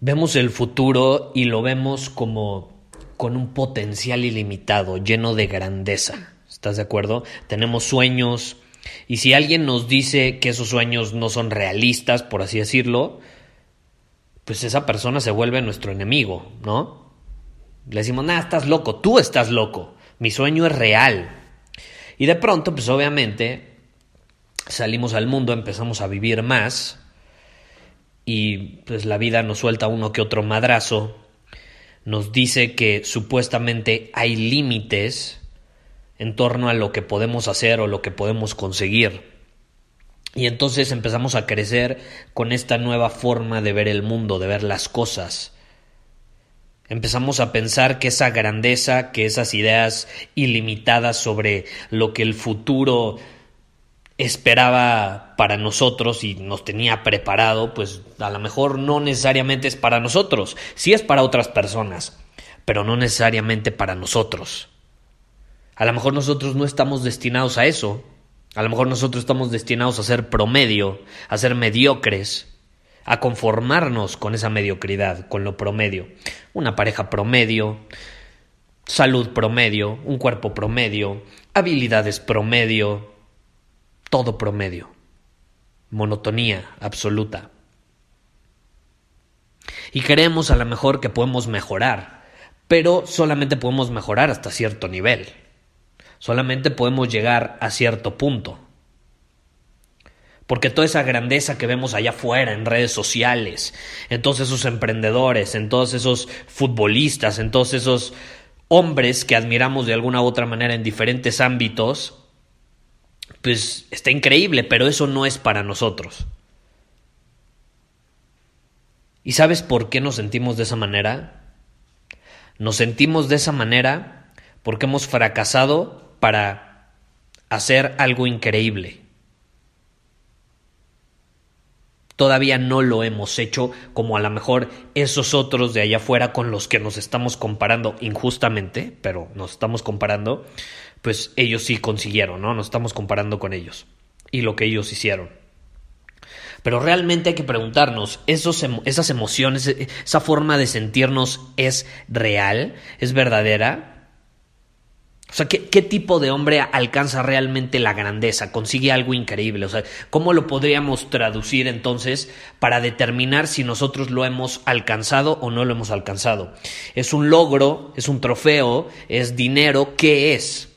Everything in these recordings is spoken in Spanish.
vemos el futuro y lo vemos como con un potencial ilimitado, lleno de grandeza. ¿Estás de acuerdo? Tenemos sueños y si alguien nos dice que esos sueños no son realistas, por así decirlo, pues esa persona se vuelve nuestro enemigo, ¿no? Le decimos, nada, estás loco, tú estás loco, mi sueño es real. Y de pronto, pues obviamente, salimos al mundo, empezamos a vivir más y pues la vida nos suelta uno que otro madrazo, nos dice que supuestamente hay límites en torno a lo que podemos hacer o lo que podemos conseguir. Y entonces empezamos a crecer con esta nueva forma de ver el mundo, de ver las cosas. Empezamos a pensar que esa grandeza, que esas ideas ilimitadas sobre lo que el futuro esperaba para nosotros y nos tenía preparado, pues a lo mejor no necesariamente es para nosotros, sí es para otras personas, pero no necesariamente para nosotros. A lo mejor nosotros no estamos destinados a eso, a lo mejor nosotros estamos destinados a ser promedio, a ser mediocres, a conformarnos con esa mediocridad, con lo promedio. Una pareja promedio, salud promedio, un cuerpo promedio, habilidades promedio, todo promedio. Monotonía absoluta. Y creemos a lo mejor que podemos mejorar, pero solamente podemos mejorar hasta cierto nivel. Solamente podemos llegar a cierto punto. Porque toda esa grandeza que vemos allá afuera en redes sociales, en todos esos emprendedores, en todos esos futbolistas, en todos esos hombres que admiramos de alguna u otra manera en diferentes ámbitos, pues está increíble, pero eso no es para nosotros. ¿Y sabes por qué nos sentimos de esa manera? Nos sentimos de esa manera porque hemos fracasado para hacer algo increíble. Todavía no lo hemos hecho como a lo mejor esos otros de allá afuera con los que nos estamos comparando injustamente, pero nos estamos comparando, pues ellos sí consiguieron, ¿no? Nos estamos comparando con ellos y lo que ellos hicieron. Pero realmente hay que preguntarnos, ¿esos, ¿esas emociones, esa forma de sentirnos es real? ¿Es verdadera? O sea, ¿qué, ¿qué, tipo de hombre alcanza realmente la grandeza? Consigue algo increíble. O sea, ¿cómo lo podríamos traducir entonces para determinar si nosotros lo hemos alcanzado o no lo hemos alcanzado? ¿Es un logro? ¿Es un trofeo? ¿Es dinero? ¿Qué es?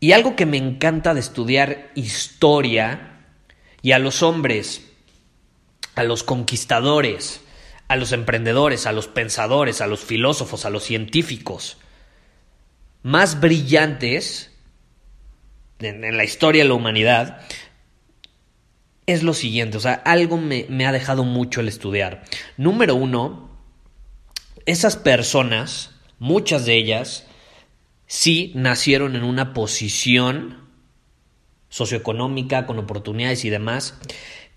Y algo que me encanta de estudiar historia y a los hombres, a los conquistadores, a los emprendedores, a los pensadores, a los filósofos, a los científicos, más brillantes en, la historia de la humanidad es lo siguiente, o sea, algo me, me ha dejado mucho el estudiar. Número uno, esas personas, muchas de ellas, sí nacieron en una posición socioeconómica, con oportunidades y demás,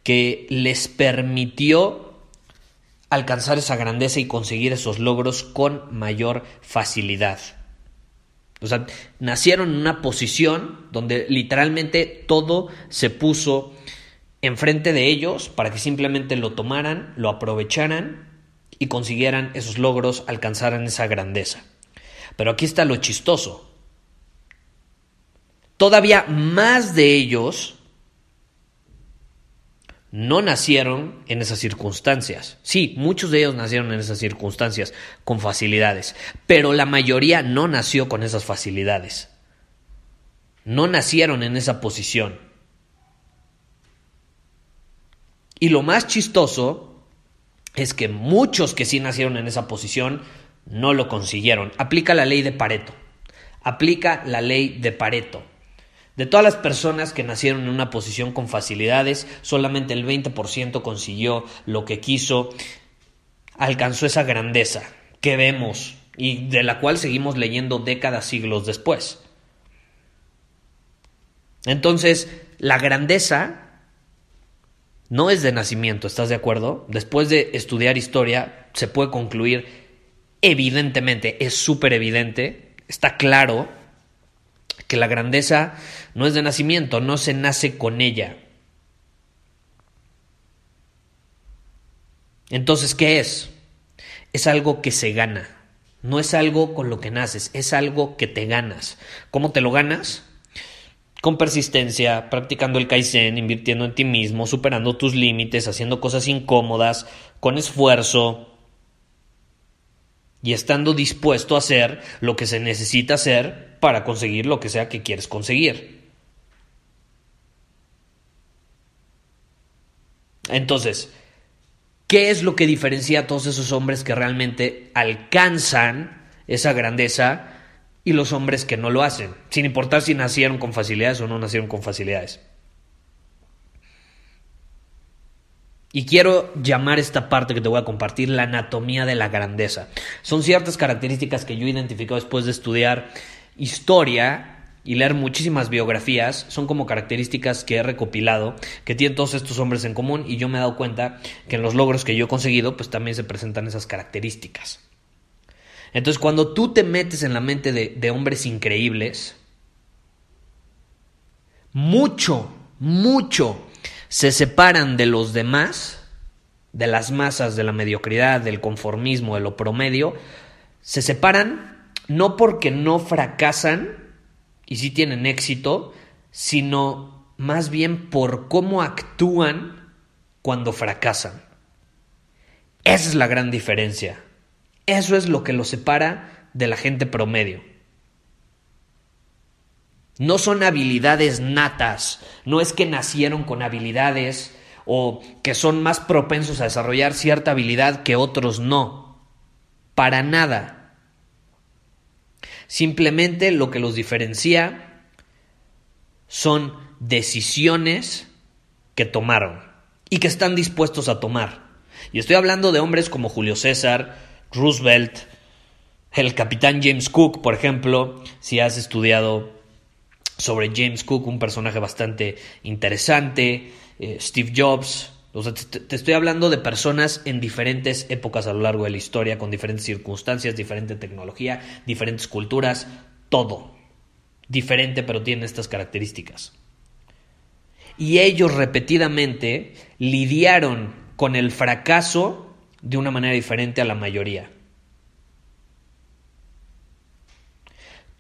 que les permitió alcanzar esa grandeza y conseguir esos logros con mayor facilidad. O sea, nacieron en una posición donde literalmente todo se puso enfrente de ellos para que simplemente lo tomaran, lo aprovecharan y consiguieran esos logros, alcanzaran esa grandeza. Pero aquí está lo chistoso. Todavía más de ellos no nacieron en esas circunstancias. Sí, muchos de ellos nacieron en esas circunstancias con facilidades, pero la mayoría no nació con esas facilidades. No nacieron en esa posición. Y lo más chistoso es que muchos que sí nacieron en esa posición no lo consiguieron. Aplica la ley de Pareto. Aplica la ley de Pareto. De todas las personas que nacieron en una posición con facilidades, solamente el 20% consiguió lo que quiso, alcanzó esa grandeza que vemos y de la cual seguimos leyendo décadas, siglos después. Entonces, la grandeza no es de nacimiento, ¿estás de acuerdo? Después de estudiar historia, se puede concluir evidentemente, es súper evidente, está claro que la grandeza no es de nacimiento, no se nace con ella. Entonces, ¿qué es? Es algo que se gana. No es algo con lo que naces, es algo que te ganas. ¿Cómo te lo ganas? Con persistencia, practicando el Kaizen, invirtiendo en ti mismo, superando tus límites, haciendo cosas incómodas, con esfuerzo, y estando dispuesto a hacer lo que se necesita hacer para conseguir lo que sea que quieres conseguir. Entonces, ¿qué es lo que diferencia a todos esos hombres que realmente alcanzan esa grandeza y los hombres que no lo hacen? Sin importar si nacieron con facilidades o no nacieron con facilidades. Y quiero llamar esta parte que te voy a compartir la anatomía de la grandeza. Son ciertas características que yo he identificado después de estudiar historia y leer muchísimas biografías. Son como características que he recopilado que tienen todos estos hombres en común y yo me he dado cuenta que en los logros que yo he conseguido pues también se presentan esas características. Entonces cuando tú te metes en la mente de, de hombres increíbles, mucho, mucho se separan de los demás, de las masas, de la mediocridad, del conformismo, de lo promedio, se separan no porque no fracasan y sí tienen éxito, sino más bien por cómo actúan cuando fracasan. Esa es la gran diferencia. Eso es lo que los separa de la gente promedio. No son habilidades natas, no es que nacieron con habilidades o que son más propensos a desarrollar cierta habilidad que otros no. Para nada. Simplemente lo que los diferencia son decisiones que tomaron y que están dispuestos a tomar. Y estoy hablando de hombres como Julio César, Roosevelt, el capitán James Cook, por ejemplo, si has estudiado sobre James Cook, un personaje bastante interesante, eh, Steve Jobs. te, estoy hablando de personas en diferentes épocas a lo largo de la historia, con diferentes circunstancias, diferente tecnología, diferentes culturas, todo. Diferente, pero tiene estas características. Y ellos repetidamente lidiaron con el fracaso de una manera diferente a la mayoría.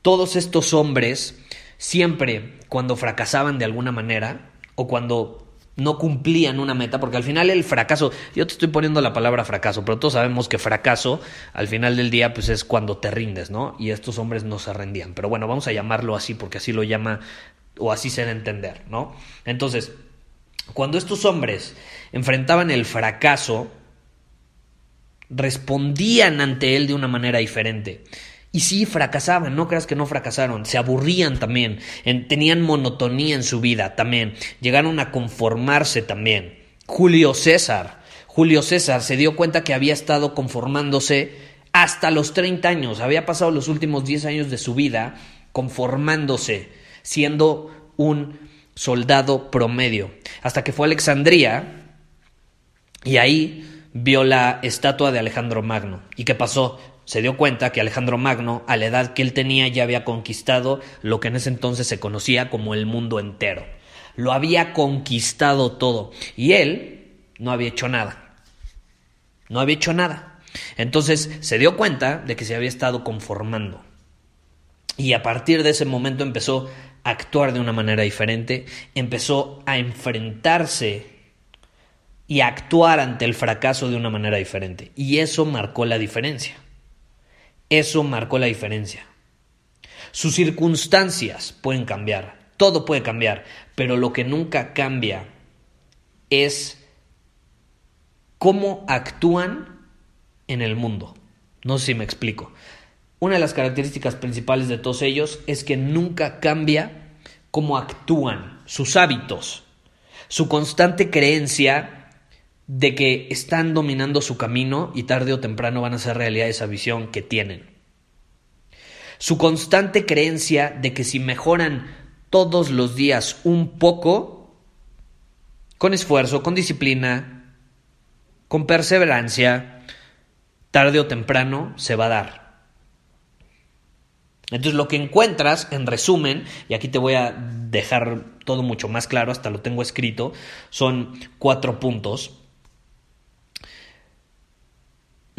Todos estos hombres siempre cuando fracasaban de alguna manera o cuando no cumplían una meta, porque al final el fracaso, yo te estoy poniendo la palabra fracaso, pero todos sabemos que fracaso al final del día pues es cuando te rindes, ¿no? Y estos hombres no se rendían, pero bueno, vamos a llamarlo así porque así lo llama o así se debe entender, ¿no? Entonces, cuando estos hombres enfrentaban el fracaso, respondían ante él de una manera diferente. Y sí, fracasaban, no creas que no fracasaron, se aburrían también, tenían monotonía en su vida también, llegaron a conformarse también. Julio César, Julio César se dio cuenta que había estado conformándose hasta los 30 años, había pasado los últimos 10 años de su vida conformándose, siendo un soldado promedio, hasta que fue a Alexandría y ahí vio la estatua de Alejandro Magno. ¿Y qué pasó? Se dio cuenta que Alejandro Magno, a la edad que él tenía, ya había conquistado lo que en ese entonces se conocía como el mundo entero. Lo había conquistado todo. Y él no había hecho nada. No había hecho nada. Entonces se dio cuenta de que se había estado conformando. Y a partir de ese momento empezó a actuar de una manera diferente, empezó a enfrentarse y actuar ante el fracaso de una manera diferente. Y eso marcó la diferencia. Eso marcó la diferencia. Sus circunstancias pueden cambiar, todo puede cambiar, pero lo que nunca cambia es cómo actúan en el mundo. No sé si me explico. Una de las características principales de todos ellos es que nunca cambia cómo actúan, sus hábitos, su constante creencia de que están dominando su camino y tarde o temprano van a hacer realidad esa visión que tienen. Su constante creencia de que si mejoran todos los días un poco, con esfuerzo, con disciplina, con perseverancia, tarde o temprano se va a dar. Entonces lo que encuentras, en resumen, y aquí te voy a dejar todo mucho más claro, hasta lo tengo escrito, son cuatro puntos.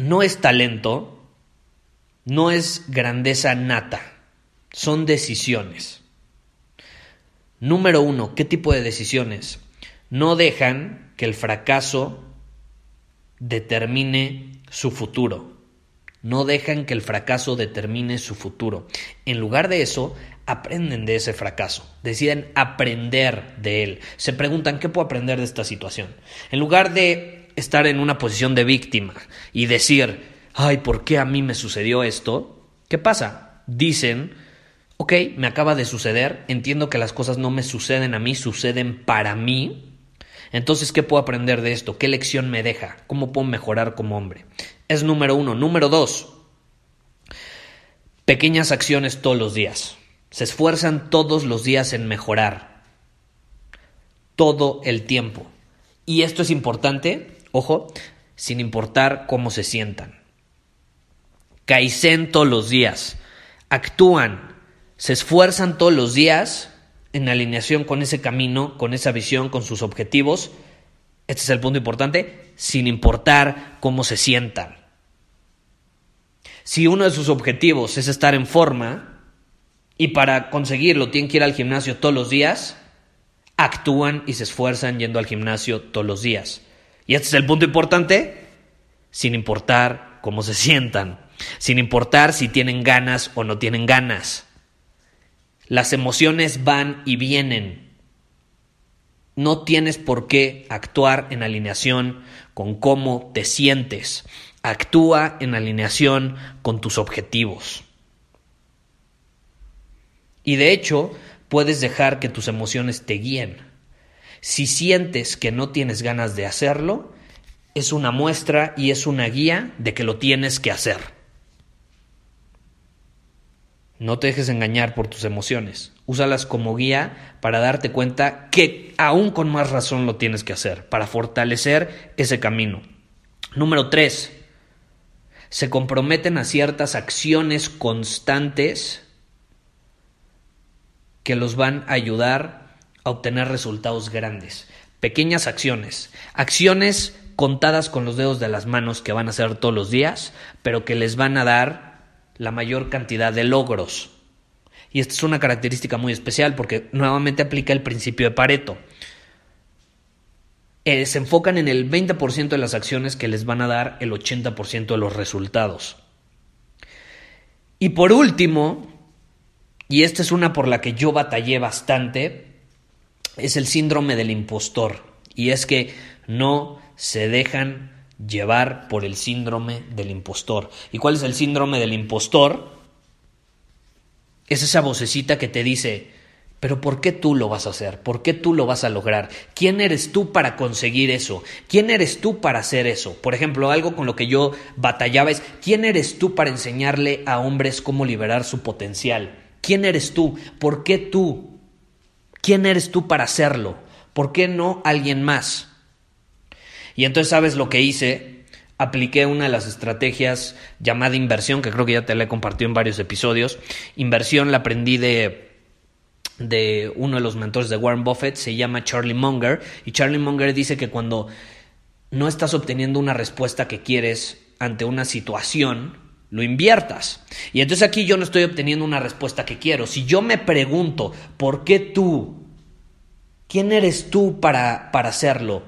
No es talento, no es grandeza nata, son decisiones. Número uno, ¿qué tipo de decisiones? No dejan que el fracaso determine su futuro. No dejan que el fracaso determine su futuro. En lugar de eso, aprenden de ese fracaso, deciden aprender de él. Se preguntan, ¿qué puedo aprender de esta situación? En lugar de estar en una posición de víctima y decir, ay, ¿por qué a mí me sucedió esto? ¿Qué pasa? Dicen, ok, me acaba de suceder, entiendo que las cosas no me suceden a mí, suceden para mí, entonces, ¿qué puedo aprender de esto? ¿Qué lección me deja? ¿Cómo puedo mejorar como hombre? Es número uno. Número dos, pequeñas acciones todos los días. Se esfuerzan todos los días en mejorar. Todo el tiempo. Y esto es importante, ojo, sin importar cómo se sientan. Kaizen todos los días. Actúan, se esfuerzan todos los días en alineación con ese camino, con esa visión, con sus objetivos. Este es el punto importante, sin importar cómo se sientan. Si uno de sus objetivos es estar en forma y para conseguirlo tienen que ir al gimnasio todos los días, actúan y se esfuerzan yendo al gimnasio todos los días. Y este es el punto importante, sin importar cómo se sientan, sin importar si tienen ganas o no tienen ganas. Las emociones van y vienen. No tienes por qué actuar en alineación con cómo te sientes. Actúa en alineación con tus objetivos. Y de hecho, puedes dejar que tus emociones te guíen. Si sientes que no tienes ganas de hacerlo, es una muestra y es una guía de que lo tienes que hacer. No te dejes engañar por tus emociones. Úsalas como guía para darte cuenta que aún con más razón lo tienes que hacer, para fortalecer ese camino. Número 3. Se comprometen a ciertas acciones constantes que los van a ayudar a obtener resultados grandes. Pequeñas acciones. Acciones contadas con los dedos de las manos que van a hacer todos los días, pero que les van a dar la mayor cantidad de logros. Y esta es una característica muy especial porque nuevamente aplica el principio de Pareto. Eh, se enfocan en el 20% de las acciones que les van a dar el 80% de los resultados. Y por último, y esta es una por la que yo batallé bastante, es el síndrome del impostor. Y es que no se dejan llevar por el síndrome del impostor. ¿Y cuál es el síndrome del impostor? Es esa vocecita que te dice, pero ¿por qué tú lo vas a hacer? ¿Por qué tú lo vas a lograr? ¿Quién eres tú para conseguir eso? ¿Quién eres tú para hacer eso? Por ejemplo, algo con lo que yo batallaba es, ¿quién eres tú para enseñarle a hombres cómo liberar su potencial? ¿Quién eres tú? ¿Por qué tú? ¿Quién eres tú para hacerlo? ¿Por qué no alguien más? Y entonces, ¿sabes lo que hice? Apliqué una de las estrategias llamada inversión, que creo que ya te la he compartido en varios episodios. Inversión la aprendí de de uno de los mentores de Warren Buffett, se llama Charlie Munger, y Charlie Munger dice que cuando no estás obteniendo una respuesta que quieres ante una situación, lo inviertas. Y entonces aquí yo no estoy obteniendo una respuesta que quiero. Si yo me pregunto, ¿por qué tú? ¿Quién eres tú para, para hacerlo?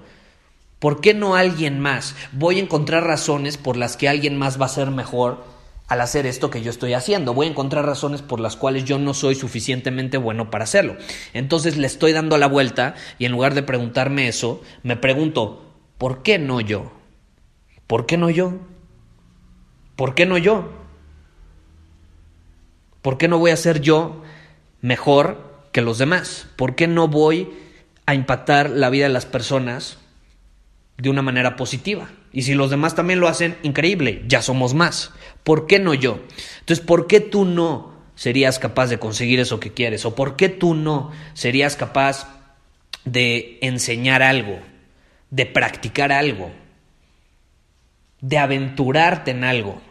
¿Por qué no alguien más? Voy a encontrar razones por las que alguien más va a ser mejor al hacer esto que yo estoy haciendo. Voy a encontrar razones por las cuales yo no soy suficientemente bueno para hacerlo. Entonces le estoy dando la vuelta y en lugar de preguntarme eso, me pregunto, ¿por qué no yo? ¿Por qué no yo? ¿Por qué no yo? ¿Por qué no voy a ser yo mejor que los demás? ¿Por qué no voy a impactar la vida de las personas de una manera positiva? Y si los demás también lo hacen, increíble, ya somos más. ¿Por qué no yo? Entonces, ¿por qué tú no serías capaz de conseguir eso que quieres? ¿O por qué tú no serías capaz de enseñar algo, de practicar algo, de aventurarte en algo?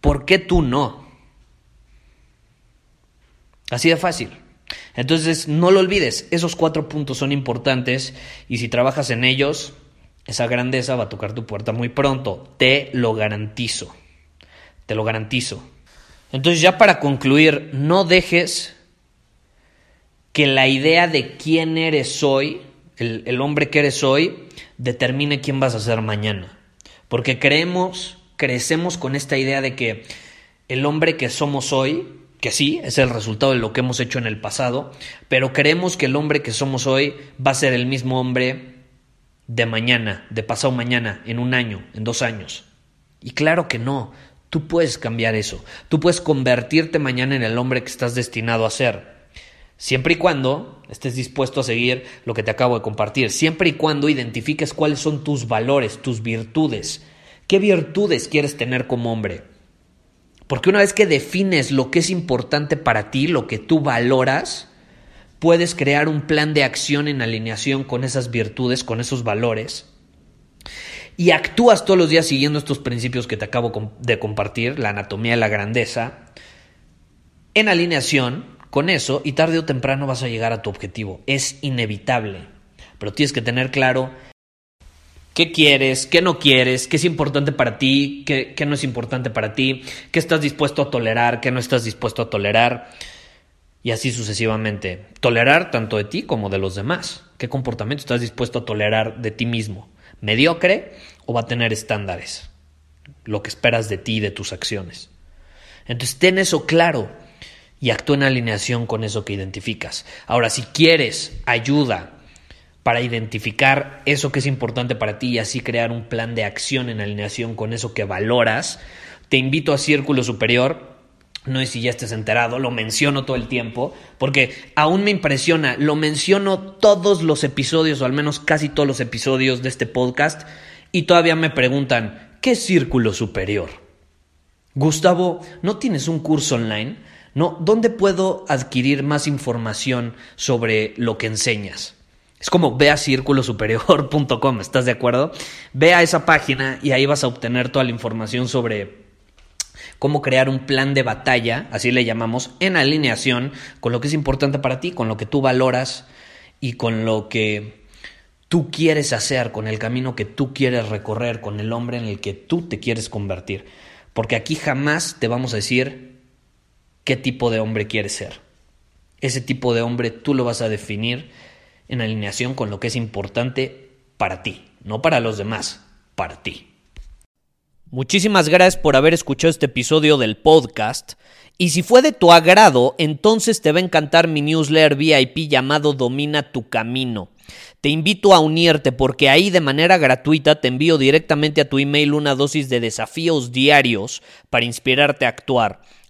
¿Por qué tú no? Así de fácil. Entonces, no lo olvides, esos cuatro puntos son importantes y si trabajas en ellos, esa grandeza va a tocar tu puerta muy pronto, te lo garantizo te lo garantizo. Entonces ya para concluir, no dejes que la idea de quién eres hoy, el, hombre que eres hoy, determine quién vas a ser mañana. Porque creemos, crecemos con esta idea de que el hombre que somos hoy, que sí, es el resultado de lo que hemos hecho en el pasado, pero creemos que el hombre que somos hoy va a ser el mismo hombre de mañana, de pasado mañana, en un año, en dos años. Y claro que no, Tú puedes cambiar eso. Tú puedes convertirte mañana en el hombre que estás destinado a ser. Siempre y cuando estés dispuesto a seguir lo que te acabo de compartir. Siempre y cuando identifiques cuáles son tus valores, tus virtudes. ¿Qué virtudes quieres tener como hombre? Porque una vez que defines lo que es importante para ti, lo que tú valoras, puedes crear un plan de acción en alineación con esas virtudes, con esos valores y actúas todos los días siguiendo estos principios que te acabo de compartir, la anatomía de la grandeza, en alineación con eso y tarde o temprano vas a llegar a tu objetivo. Es inevitable. Pero tienes que tener claro qué quieres, qué no quieres, qué es importante para ti, qué, no es importante para ti, qué estás dispuesto a tolerar, qué no estás dispuesto a tolerar. Y así sucesivamente. Tolerar tanto de ti como de los demás. ¿Qué comportamiento estás dispuesto a tolerar de ti mismo? mediocre o va a tener estándares, lo que esperas de ti y de tus acciones. Entonces ten eso claro y actúa en alineación con eso que identificas. Ahora, si quieres ayuda para identificar eso que es importante para ti y así crear un plan de acción en alineación con eso que valoras, te invito a Círculo Superior no sé si ya estés enterado, lo menciono todo el tiempo, porque aún me impresiona, lo menciono todos los episodios, o al menos casi todos los episodios de este podcast, y todavía me preguntan, ¿qué círculo superior? Gustavo, ¿no tienes un curso online? No, ¿dónde puedo adquirir más información sobre lo que enseñas? Es como ve a círculosuperior.com, ¿estás de acuerdo? Ve a esa página y ahí vas a obtener toda la información sobre cómo crear un plan de batalla, así le llamamos, en alineación con lo que es importante para ti, con lo que tú valoras y con lo que tú quieres hacer, con el camino que tú quieres recorrer, con el hombre en el que tú te quieres convertir. Porque aquí jamás te vamos a decir qué tipo de hombre quieres ser. Ese tipo de hombre tú lo vas a definir en alineación con lo que es importante para ti, no para los demás, para ti. Muchísimas gracias por haber escuchado este episodio del podcast. Y si fue de tu agrado, entonces te va a encantar mi newsletter VIP llamado Domina tu Camino. Te invito a unirte porque ahí de manera gratuita te envío directamente a tu email una dosis de desafíos diarios para inspirarte a actuar.